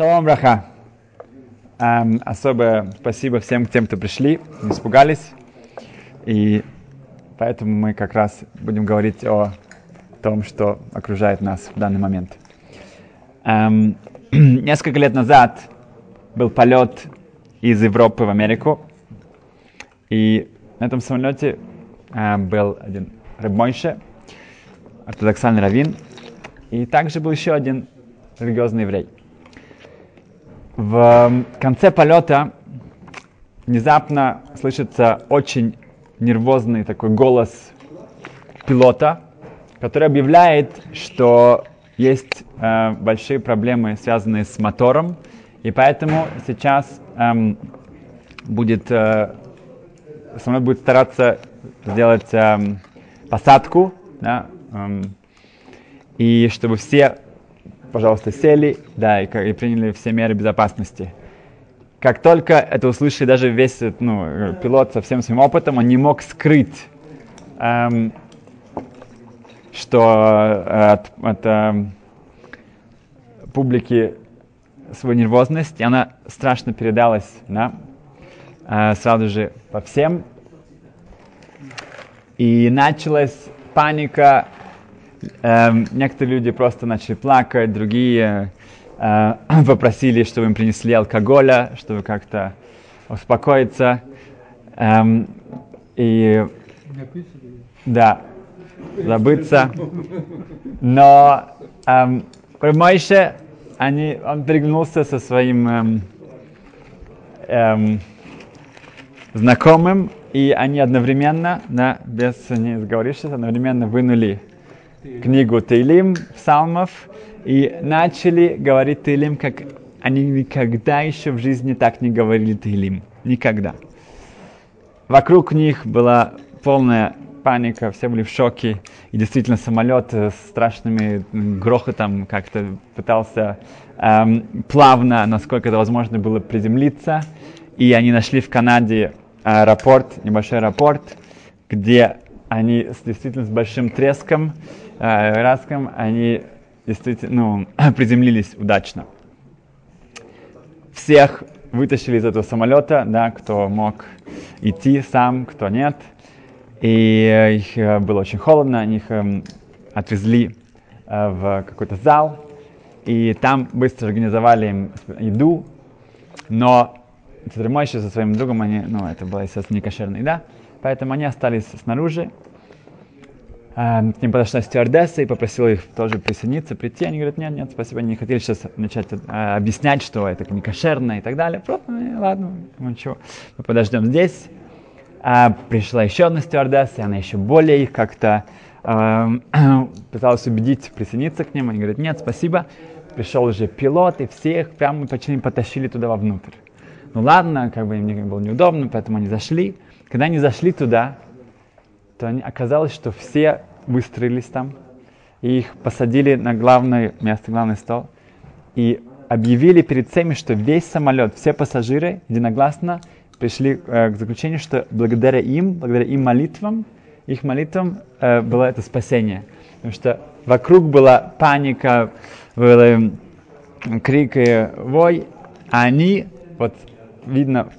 Шалом, браха. Эм, особое спасибо всем тем, кто пришли, не испугались. И поэтому мы как раз будем говорить о том, что окружает нас в данный момент. Эм, несколько лет назад был полет из Европы в Америку. И на этом самолете э, был один Рыбмойше, ортодоксальный раввин. И также был еще один религиозный еврей. В конце полета внезапно слышится очень нервозный такой голос пилота, который объявляет, что есть э, большие проблемы, связанные с мотором, и поэтому сейчас эм, будет э, самолет будет стараться сделать эм, посадку, да, эм, и чтобы все пожалуйста, сели, да, и, и приняли все меры безопасности. Как только это услышали даже весь ну, пилот со всем своим опытом, он не мог скрыть, эм, что э, от, от эм, публики свою нервозность, и она страшно передалась да, э, сразу же по всем. И началась паника, Эм, некоторые люди просто начали плакать, другие э, попросили, чтобы им принесли алкоголя, чтобы как-то успокоиться. Эм, и да, забыться. Но эм, Мойше, они, он переглянулся со своим эм, эм, знакомым, и они одновременно, да, без не сговорившись, одновременно вынули книгу Тейлим, псалмов, и начали говорить Тейлим, как они никогда еще в жизни так не говорили Тейлим. Никогда. Вокруг них была полная паника, все были в шоке. И действительно самолет с страшными грохотом как-то пытался эм, плавно, насколько это возможно было, приземлиться. И они нашли в Канаде аэропорт, небольшой аэропорт, где они действительно с большим треском э, Раском, они действительно ну, приземлились удачно. Всех вытащили из этого самолета, да, кто мог идти сам, кто нет. И э, их э, было очень холодно, они их э, отвезли э, в какой-то зал, и там быстро организовали им еду, но Цитремойши со своим другом, они, ну, это была, естественно, не кошерная еда, поэтому они остались снаружи, Эм, к ним подошла стюардесса и попросила их тоже присоединиться, прийти. Они говорят, нет, нет, спасибо, они не хотели сейчас начать э, объяснять, что это не кошерно и так далее. Просто, ну, ладно, ну ничего, мы подождем здесь. А, пришла еще одна стюардесса, и она еще более их как-то э, пыталась убедить присоединиться к ним. Они говорят, нет, спасибо. Пришел уже пилот, и всех прямо почти потащили туда вовнутрь. Ну ладно, как бы им было неудобно, поэтому они зашли. Когда они зашли туда, то оказалось, что все выстроились там, и их посадили на главное место, главный стол, и объявили перед всеми, что весь самолет, все пассажиры единогласно пришли э, к заключению, что благодаря им, благодаря им молитвам, их молитвам э, было это спасение. Потому что вокруг была паника, был крик и вой, а они, вот видно,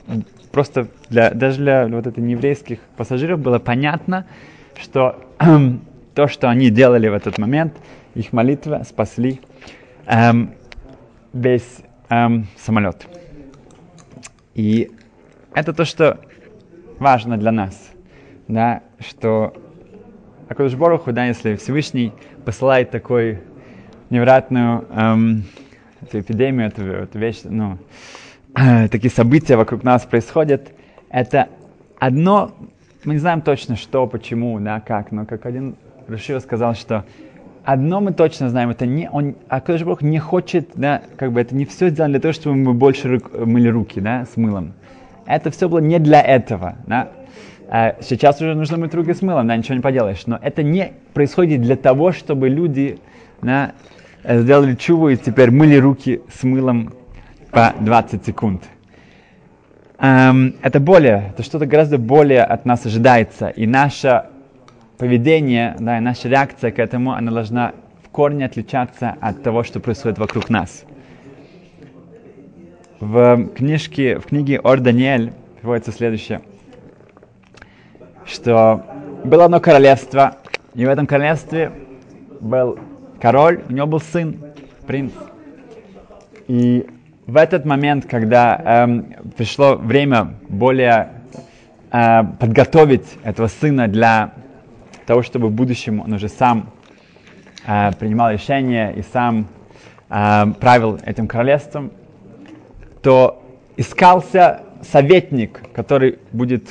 просто для, даже для вот этих нееврейских пассажиров было понятно, что то, что они делали в этот момент, их молитва спасли эм, весь эм, самолет. И это то, что важно для нас, да, что Акудыш Боруху, да, если Всевышний посылает такой невероятную эм, эту эпидемию, эту, эту вещь, ну, такие события вокруг нас происходят, это одно, мы не знаем точно что, почему, да, как, но как один Рашива сказал, что одно мы точно знаем, это не он, а Кодыш Бог не хочет, да, как бы это не все сделано для того, чтобы мы больше рук, мыли руки, да, с мылом. Это все было не для этого, да. А сейчас уже нужно мыть руки с мылом, да, ничего не поделаешь. Но это не происходит для того, чтобы люди да, сделали чуву и теперь мыли руки с мылом по 20 секунд. Эм, это более, это что-то гораздо более от нас ожидается. И наше поведение, да, и наша реакция к этому, она должна в корне отличаться от того, что происходит вокруг нас. в книжке, в книге Ор Даниэль приводится следующее, что было одно королевство, и в этом королевстве был король, у него был сын, принц. И в этот момент, когда эм, пришло время более э, подготовить этого сына для того, чтобы в будущем он уже сам э, принимал решения и сам э, правил этим королевством, то искался советник, который будет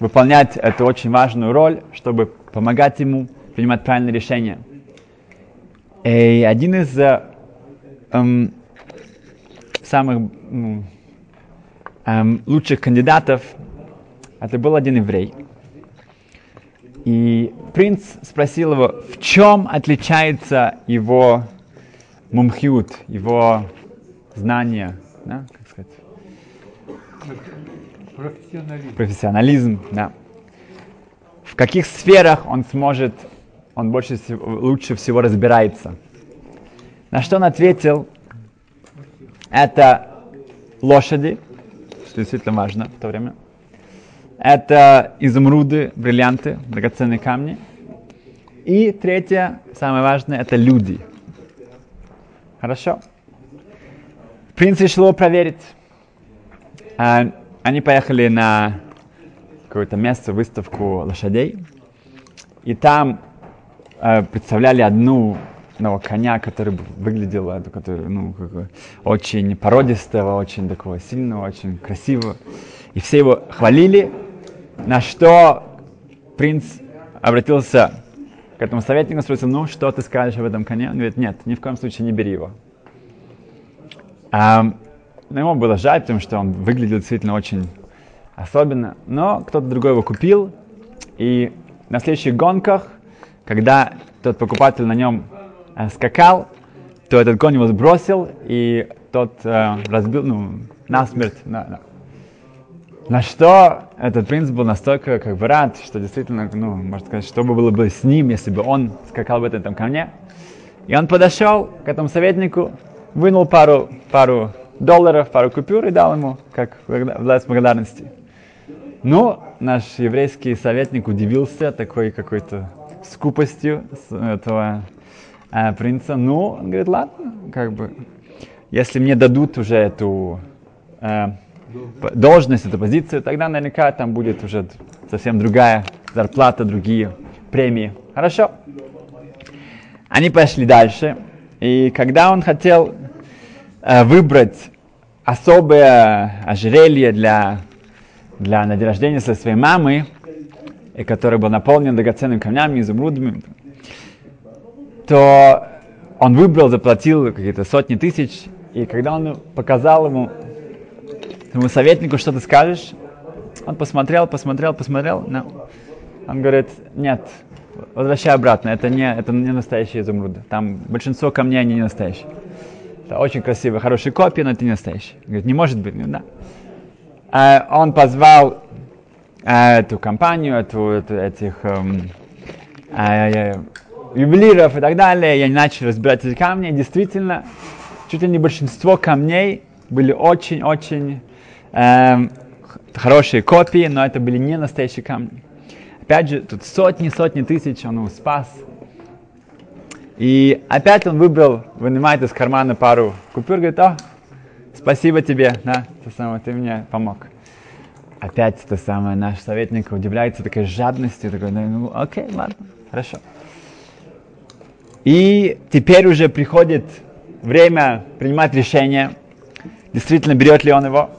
выполнять эту очень важную роль, чтобы помогать ему принимать правильные решения. И один из э, эм, самых эм, лучших кандидатов это был один еврей. И принц спросил его, в чем отличается его мумхиут, его знание, да, как сказать? Профессионализм. Профессионализм, да. В каких сферах он сможет, он больше всего, лучше всего разбирается. На что он ответил, это лошади, что действительно важно в то время. Это изумруды, бриллианты, драгоценные камни. И третье, самое важное, это люди. Хорошо. Принц решил его проверить. А, они поехали на какое-то место, выставку лошадей. И там э, представляли одну одного коня, который выглядел который, ну, очень породистого, очень такого сильного, очень красивого. И все его хвалили, на что принц обратился к этому советнику, спросил, ну, что ты скажешь об этом коне? Он говорит, нет, ни в коем случае не бери его. А, но ему было жаль, потому что он выглядел действительно очень особенно. Но кто-то другой его купил, и на следующих гонках, когда тот покупатель на нем э, скакал, то этот конь его сбросил, и тот э, разбил, ну, насмерть. На, на. на что этот принц был настолько как бы рад, что действительно, ну, можно сказать, что бы было бы с ним, если бы он скакал в этом там коне. И он подошел к этому советнику, вынул пару, пару долларов, пару купюр и дал ему, как власть благодарности. Ну, наш еврейский советник удивился такой какой-то скупостью этого э, принца. Ну, он говорит, ладно, как бы, если мне дадут уже эту э, должность, эту позицию, тогда наверняка там будет уже совсем другая зарплата, другие премии. Хорошо. Они пошли дальше, и когда он хотел э, выбрать особое ожерелье для, для на день рождения своей мамы, и который был наполнен драгоценными камнями, изумрудами, то он выбрал, заплатил какие-то сотни тысяч, и когда он показал ему, ему советнику, что ты скажешь, он посмотрел, посмотрел, посмотрел, но он говорит, нет, возвращай обратно, это не, это не настоящие изумруды. Там большинство камней, они не настоящие. Это очень красивые, хорошие копии, но это не настоящие. Говорит, не может быть, ну да. А он позвал а, эту компанию, эту, эту, этих эм, а, ювелиров и так далее, и они начали разбирать эти камни. Действительно, чуть ли не большинство камней были очень-очень эм, хорошие копии, но это были не настоящие камни. Опять же, тут сотни-сотни тысяч он его спас. И опять он выбрал, вынимает из кармана пару купюр, говорит, о, спасибо тебе, да, то самое, ты мне помог опять это самое, наш советник удивляется такой жадностью, такой, ну, окей, ладно, хорошо. И теперь уже приходит время принимать решение, действительно берет ли он его.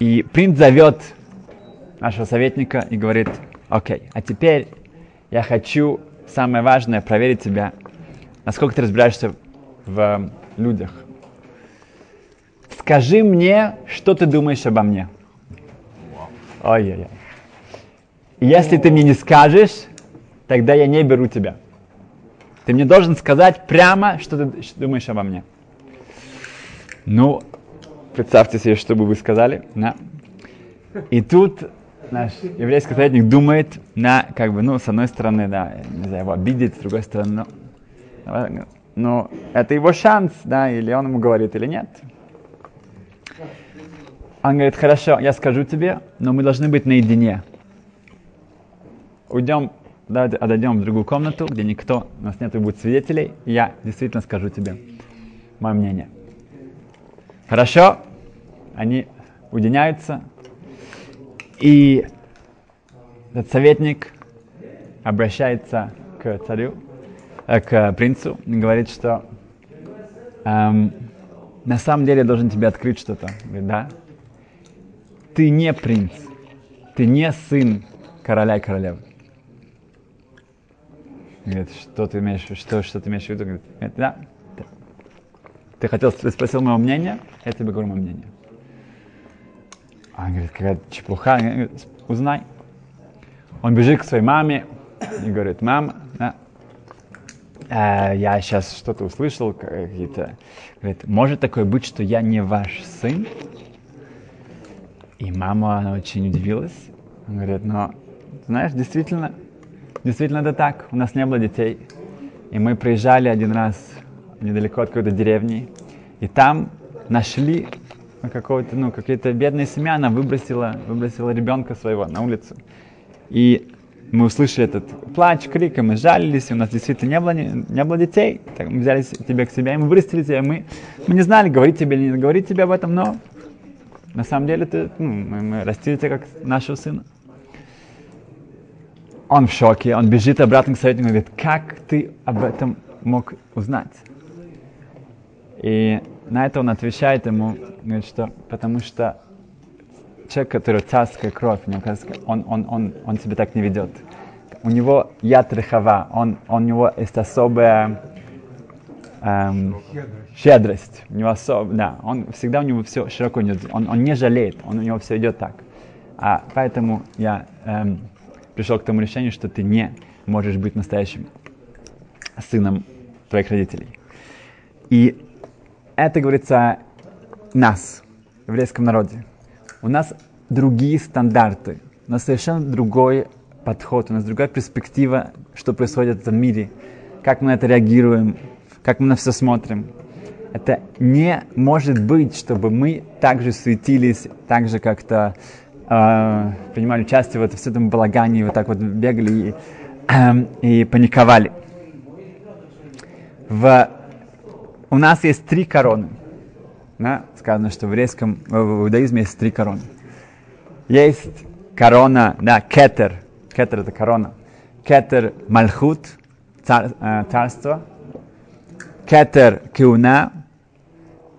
И принц зовет нашего советника и говорит, окей, а теперь я хочу, самое важное, проверить тебя, насколько ты разбираешься в людях скажи мне, что ты думаешь обо мне. Ой-ой-ой. Если ты мне не скажешь, тогда я не беру тебя. Ты мне должен сказать прямо, что ты думаешь обо мне. Ну, представьте себе, что бы вы сказали. Да. И тут наш еврейский советник думает, на, как бы, ну, с одной стороны, да, не знаю, его обидеть, с другой стороны, ну, но это его шанс, да, или он ему говорит, или нет. Он говорит, хорошо, я скажу тебе, но мы должны быть наедине. Уйдем, давайте отойдем в другую комнату, где никто, у нас нет будет свидетелей, и я действительно скажу тебе мое мнение. Хорошо, они уединяются, и этот советник обращается к царю, э, к принцу, и говорит, что эм, на самом деле я должен тебе открыть что-то. Говорит, да, ты не принц, ты не сын короля и королевы. Говорит, что ты имеешь, что, что ты имеешь в виду? Говорит, да, ты хотел, ты спросил моего мнения, я тебе говорю мое мнение. Он говорит, какая чепуха, говорит, узнай. Он бежит к своей маме и говорит, мама, да, э, я сейчас что-то услышал, какие-то, говорит, может такое быть, что я не ваш сын? И мама, она очень удивилась. Она говорит, но, знаешь, действительно, действительно это так. У нас не было детей. И мы приезжали один раз недалеко от какой-то деревни. И там нашли какого-то, ну, какие-то бедные семья, она выбросила, выбросила ребенка своего на улицу. И мы услышали этот плач, крик, и мы жалились, и у нас действительно не было, не, не было детей. Так мы взяли тебя к себе, и мы вырастили тебя, и мы, мы не знали, говорить тебе или не говорить тебе об этом, но на самом деле ты, ну, мы, мы растили тебя как нашего сына. Он в шоке, он бежит обратно к советнику и говорит, как ты об этом мог узнать? И на это он отвечает ему, говорит, что потому что человек, который царская кровь, он, он, он, он себя так не ведет. У него яд рехава, он, он, у него есть особая эм, щедрость. У него особо, да, он всегда у него все широко идет. Он, он не жалеет, он, у него все идет так. А поэтому я эм, пришел к тому решению, что ты не можешь быть настоящим сыном твоих родителей. И это говорится нас, в еврейском народе. У нас другие стандарты, у нас совершенно другой подход, у нас другая перспектива, что происходит в этом мире, как мы на это реагируем, как мы на все смотрим. Это не может быть, чтобы мы также суетились, так же как-то э, принимали участие в этом, в этом балагане, вот так вот бегали и, э, и паниковали. В, у нас есть три короны. Да? Сказано, что в еврейском, в иудаизме есть три короны. Есть корона, да, кетер. Кетер это корона. Кетер мальхут, цар, э, царство, кетер киуна,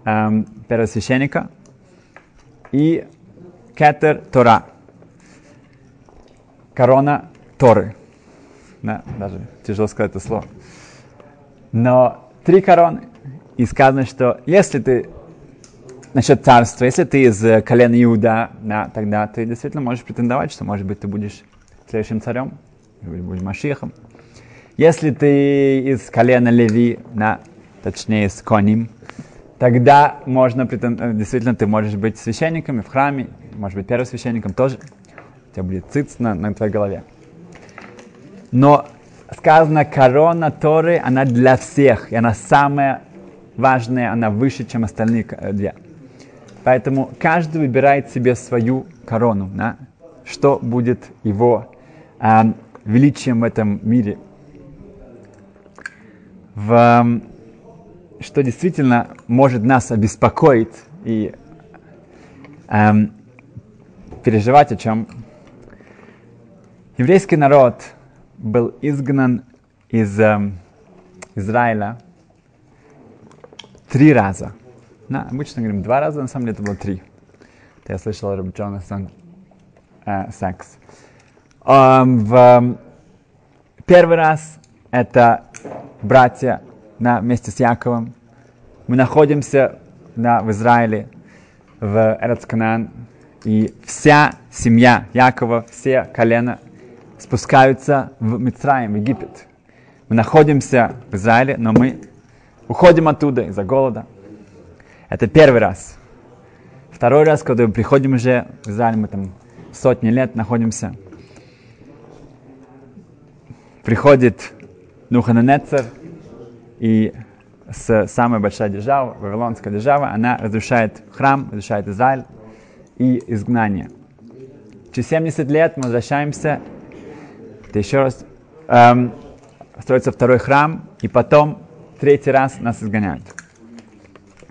эм, первосвященника, и кетер Тора, корона Торы. Да, даже тяжело сказать это слово. Но три короны. И сказано, что если ты насчет царства, если ты из колена Иуда, да, тогда ты действительно можешь претендовать, что, может быть, ты будешь следующим царем, или будешь Машихом. Если ты из колена Леви, да, точнее с конем, тогда можно, э, действительно, ты можешь быть священником и в храме, может быть, первым священником тоже. У тебя будет циц на, на твоей голове. Но сказано, корона Торы, она для всех, и она самая важная, она выше, чем остальные э, две. Поэтому каждый выбирает себе свою корону, да? что будет его э, величием в этом мире. В, что действительно может нас обеспокоить и эм, переживать о чем. Еврейский народ был изгнан из эм, Израиля три раза. На, обычно говорим два раза, на самом деле это было три. Это я слышал Рэб Джонатан э, Сакс. Um, в, um, первый раз это братья на, вместе с Яковом. Мы находимся на, в Израиле, в Эрцканан, и вся семья Якова, все колена спускаются в Мицраим, в Египет. Мы находимся в Израиле, но мы уходим оттуда из-за голода. Это первый раз. Второй раз, когда мы приходим уже в Израиль, мы там сотни лет находимся. Приходит Нухананецер и с самой большой державой, Вавилонская держава, она разрушает храм, разрушает Израиль и изгнание. Через 70 лет мы возвращаемся, это еще раз, эм, строится второй храм, и потом третий раз нас изгоняют.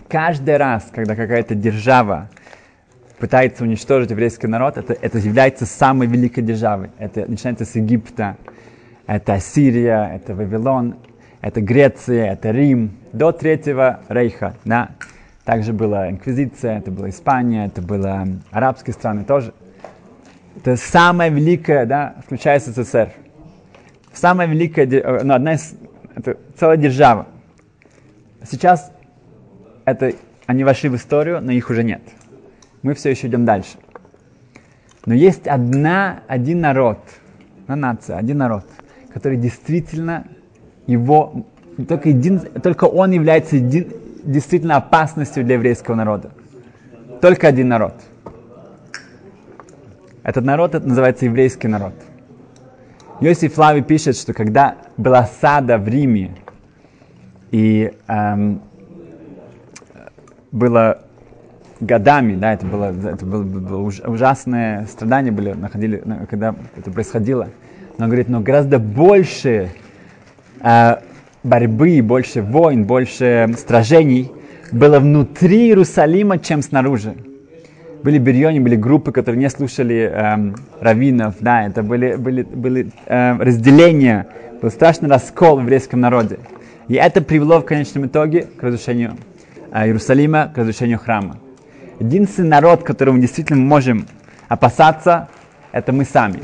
Каждый раз, когда какая-то держава пытается уничтожить еврейский народ, это, это является самой великой державой. Это начинается с Египта, это Ассирия, это Вавилон, это Греция, это Рим, до Третьего Рейха. Да? Также была Инквизиция, это была Испания, это были арабские страны тоже. Это самая великая, да, включая СССР. Самая великая, э, ну, одна из, это целая держава. Сейчас это, они вошли в историю, но их уже нет мы все еще идем дальше. Но есть одна, один народ, одна нация, один народ, который действительно его, только, един, только он является един, действительно опасностью для еврейского народа. Только один народ. Этот народ это называется еврейский народ. Иосиф Флави пишет, что когда была сада в Риме, и эм, было годами, да, это было, это было, было ужасные страдания были, находили, когда это происходило. Но он говорит, но гораздо больше э, борьбы, больше войн, больше сражений было внутри Иерусалима, чем снаружи. Были бирьони, были группы, которые не слушали э, раввинов, да, это были, были, были э, разделения, был страшный раскол в еврейском народе. И это привело в конечном итоге к разрушению э, Иерусалима, к разрушению храма. Единственный народ, которого мы действительно можем опасаться, это мы сами.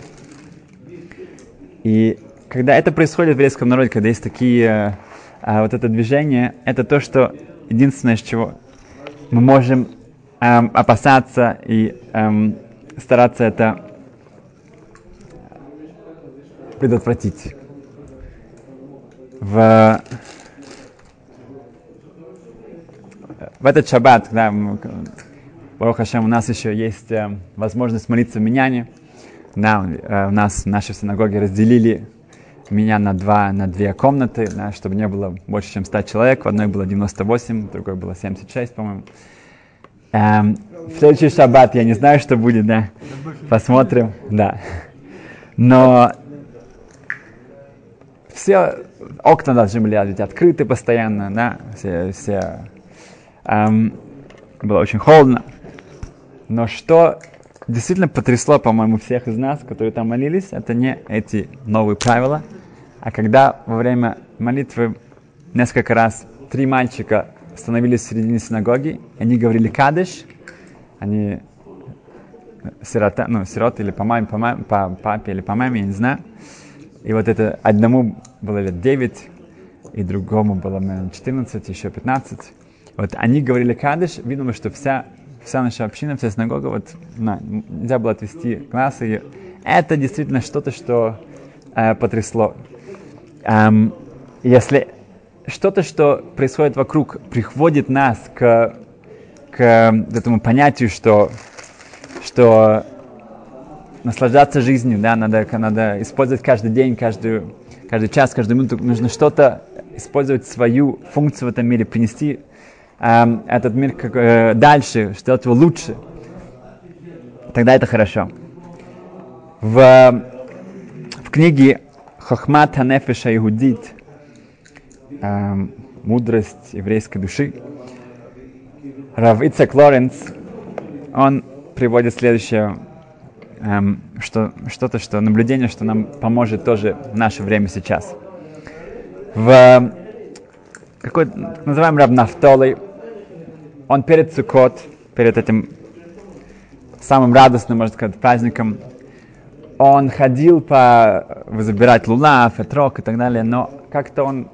И когда это происходит в еврейском народе, когда есть такие, а, вот это движение, это то, что единственное, с чего мы можем эм, опасаться и эм, стараться это предотвратить. В, в этот шаббат, да, Барух Хашем, у нас еще есть э, возможность молиться в Миняне. Да, э, у нас в нашей синагоге разделили меня на, два, на две комнаты, да, чтобы не было больше, чем 100 человек. В одной было 98, в другой было 76, по-моему. Эм, в следующий шаббат я не знаю, что будет, да. Посмотрим, да. Но все окна должны были быть открыты постоянно, да, все, все эм, было очень холодно. Но что действительно потрясло, по-моему, всех из нас, которые там молились, это не эти новые правила, а когда во время молитвы несколько раз три мальчика становились в середине синагоги, они говорили кадыш, они сирота, ну, сирот или по маме, по, маме, по папе или по маме, я не знаю. И вот это одному было лет 9, и другому было, наверное, 14, еще 15. Вот они говорили кадыш, видно, что вся вся наша община, вся синагога, вот на, нельзя было отвести классы. И это действительно что-то, что э, потрясло. Эм, если что-то, что происходит вокруг, приводит нас к, к этому понятию, что, что наслаждаться жизнью, да, надо, надо использовать каждый день, каждую, каждый час, каждую минуту, нужно что-то использовать свою функцию в этом мире, принести. Э, этот мир как, э, дальше, сделать его лучше, тогда это хорошо. В, в книге Хохмат Ханефеша Игудит э, «Мудрость еврейской души» Рав Ицек Лоренц, он приводит следующее, эм, что, что-то, что наблюдение, что нам поможет тоже в наше время сейчас. В какой называем Раб Нафтолой, он перед Сукот, перед этим самым радостным, можно сказать, праздником, он ходил по забирать лулав, этрок и так далее, но как-то он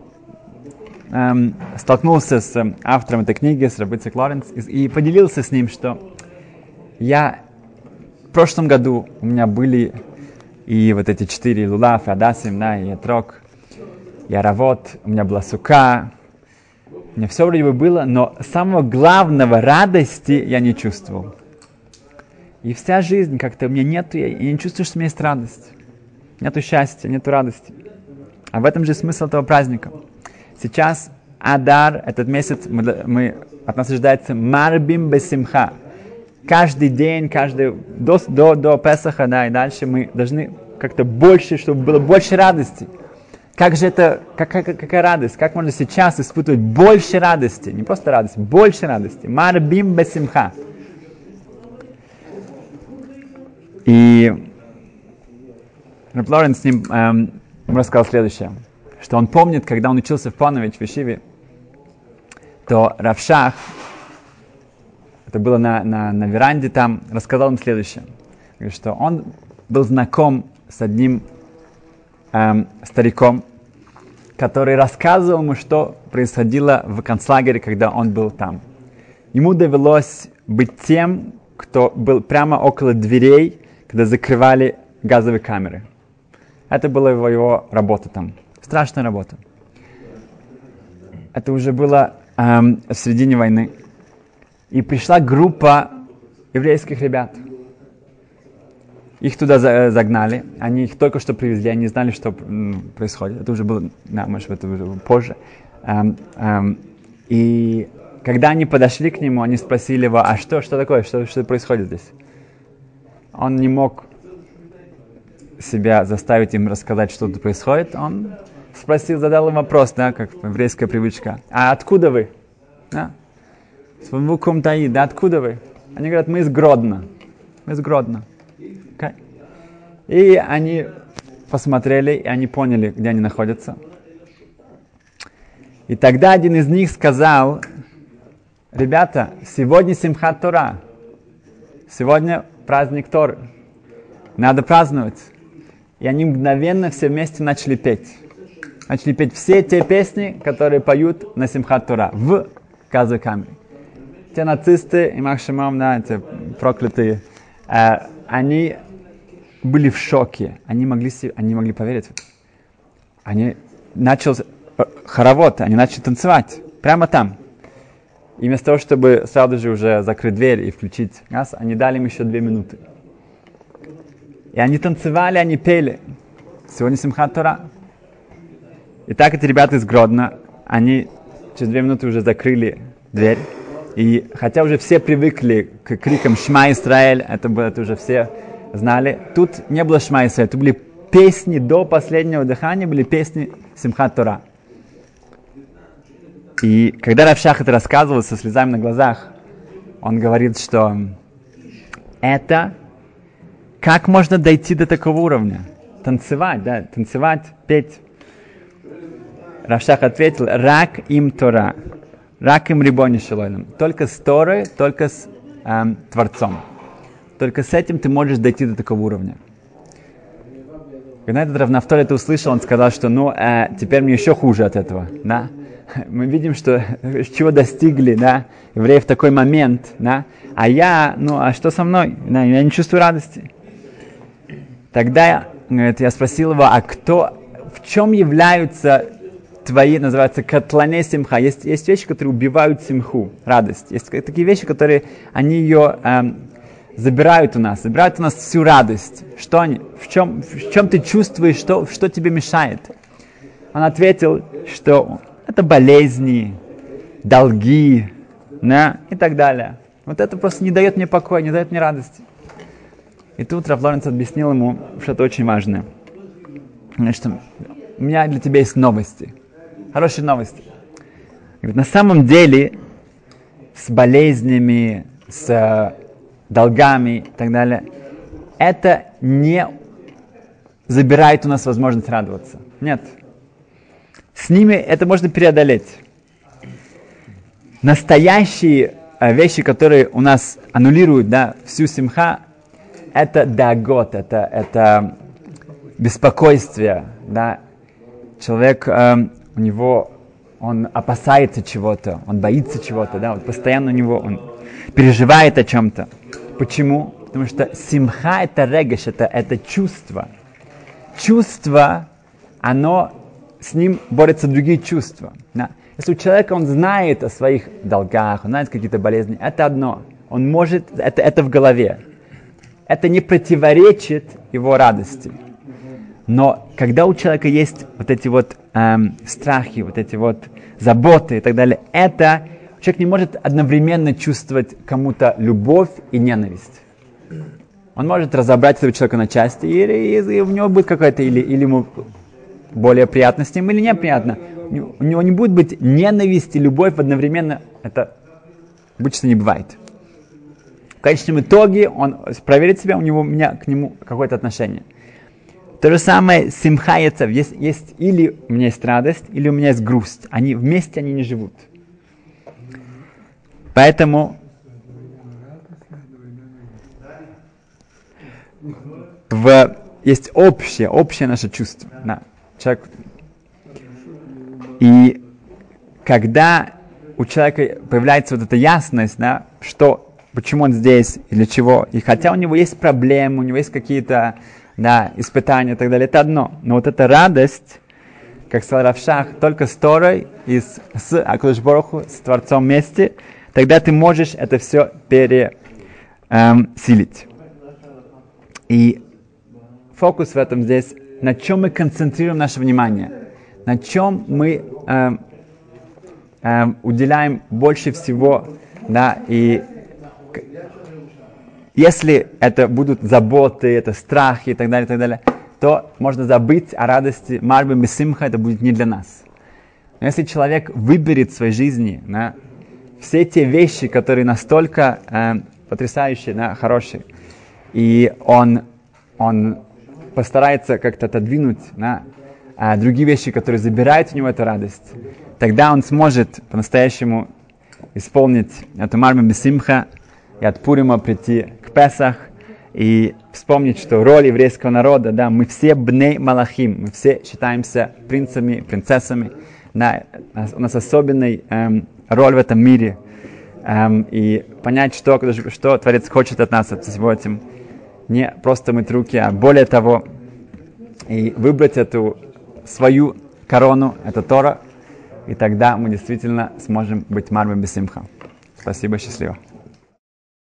эм, столкнулся с автором этой книги, с Рабицей Лоренс, и, и поделился с ним, что я в прошлом году у меня были и вот эти четыре лулав, и адасим, да, и этрок, и аравот, у меня была сука, у меня все вроде бы было, но самого главного радости я не чувствовал. И вся жизнь как-то у меня нету, я, я не чувствую, что у меня есть радость. Нету счастья, нету радости. А в этом же смысл этого праздника. Сейчас Адар, этот месяц, мы, мы, от нас ожидается Марбим Бесимха. Каждый день, каждый, до, до, до Песаха, да, и дальше мы должны как-то больше, чтобы было больше радости. Как же это, какая, какая радость, как можно сейчас испытывать больше радости, не просто радости, больше радости. Марбим Бесимха. И Рэп Лоренс с ним эм, рассказал следующее, что он помнит, когда он учился в Панович, в Ишиве, то Равшах, это было на, на, на веранде там, рассказал им следующее, что он был знаком с одним эм, стариком, который рассказывал ему, что происходило в концлагере, когда он был там. Ему довелось быть тем, кто был прямо около дверей, когда закрывали газовые камеры – это была его, его работа там. Страшная работа. Это уже было эм, в середине войны. И пришла группа еврейских ребят. Их туда за, загнали. Они их только что привезли. Они знали, что м, происходит. Это уже было, да, может, это уже позже. Эм, эм, и когда они подошли к нему, они спросили его, а что, что такое, что, что происходит здесь? Он не мог себя заставить им рассказать, что тут происходит, он спросил, задал им вопрос, да, как еврейская привычка. А откуда вы? Да? С таи, да, откуда вы? Они говорят, мы из Гродно. Мы из Гродно. Okay. И они посмотрели, и они поняли, где они находятся. И тогда один из них сказал, ребята, сегодня Симхат Тора. Сегодня праздник Торы. Надо праздновать. И они мгновенно все вместе начали петь. Начали петь все те песни, которые поют на Симхат Тура в камере. Те нацисты и Махшимам, да, эти проклятые, э, они были в шоке. Они могли, они могли поверить. Они начали хоровод, они начали танцевать прямо там. И вместо того, чтобы сразу же уже закрыть дверь и включить газ, они дали им еще две минуты. И они танцевали, они пели. Сегодня Симхат Тора. И так эти ребята из Гродно, они через две минуты уже закрыли дверь. И хотя уже все привыкли к крикам «Шма Исраэль», это, было, это уже все знали, тут не было «Шма Исраэль», это были песни до последнего дыхания, были песни Симхат Тора. И когда Равшах это рассказывал со слезами на глазах, он говорит, что это как можно дойти до такого уровня? Танцевать, да, танцевать, петь. Равшах ответил, рак им Тора, рак им рибони шелойном. Только с Торой, только с эм, Творцом. Только с этим ты можешь дойти до такого уровня. Когда этот Равнафтор это услышал, он сказал, что ну, э, теперь мне еще хуже от этого. Да? Мы видим, что чего достигли да, евреи в такой момент. Да? А я, ну а что со мной? Да, я не чувствую радости. Тогда говорит, я спросил его, а кто, в чем являются твои, называется, котлане симха. Есть, есть вещи, которые убивают симху, радость. Есть такие вещи, которые, они ее эм, забирают у нас, забирают у нас всю радость. Что они, в чем, в чем ты чувствуешь, что, что тебе мешает? Он ответил, что это болезни, долги, да, и так далее. Вот это просто не дает мне покоя, не дает мне радости. И тут Раф объяснил ему что-то очень важное. Значит, у меня для тебя есть новости. Хорошие новости. Говорит, на самом деле с болезнями, с э, долгами и так далее, это не забирает у нас возможность радоваться. Нет. С ними это можно преодолеть. Настоящие э, вещи, которые у нас аннулируют да, всю симха, это дагот, это, это беспокойствие, да. Человек, э, у него, он опасается чего-то, он боится чего-то, да, вот постоянно у него, он переживает о чем-то. Почему? Потому что симха это регеш, это, это чувство. Чувство, оно, с ним борются другие чувства. Да? Если у человека он знает о своих долгах, он знает какие-то болезни, это одно. Он может, это, это в голове это не противоречит его радости. Но когда у человека есть вот эти вот эм, страхи, вот эти вот заботы и так далее, это человек не может одновременно чувствовать кому-то любовь и ненависть. Он может разобрать этого человека на части, и, и, и у него будет какая-то, или, или ему более приятно с ним, или неприятно. У него не будет быть ненависть и любовь одновременно. Это обычно не бывает. В конечном итоге он проверит себя, у него у меня к нему какое-то отношение. То же самое яцев. Есть, есть или у меня есть радость, или у меня есть грусть. Они вместе они не живут. Поэтому в, есть общее, общее наше чувство. Да. Человек, и когда у человека появляется вот эта ясность, да, что, почему он здесь и для чего, и хотя у него есть проблемы, у него есть какие-то да, испытания и так далее, это одно. Но вот эта радость, как сказал Равшах, только с Торой и с, с Акудышбороху, с Творцом вместе, тогда ты можешь это все пересилить. Эм, и фокус в этом здесь, на чем мы концентрируем наше внимание, на чем мы э, э, уделяем больше всего, да, и если это будут заботы, это страхи и так далее, и так далее, то можно забыть о радости. Марби Мисимха это будет не для нас. Но если человек выберет в своей жизни да, все те вещи, которые настолько э, потрясающие, да, хорошие, и он, он постарается как-то отодвинуть да, а, другие вещи, которые забирают у него эту радость, тогда он сможет по-настоящему исполнить эту марму Бесимха и от Пурима прийти к Песах и вспомнить, что роль еврейского народа, да, мы все бней малахим, мы все считаемся принцами, принцессами, да, у нас особенная эм, роль в этом мире, эм, и понять, что, что Творец хочет от нас, от всего этим не просто мыть руки, а более того, и выбрать эту свою корону, это Тора, и тогда мы действительно сможем быть мармой бесимха. Спасибо, счастливо.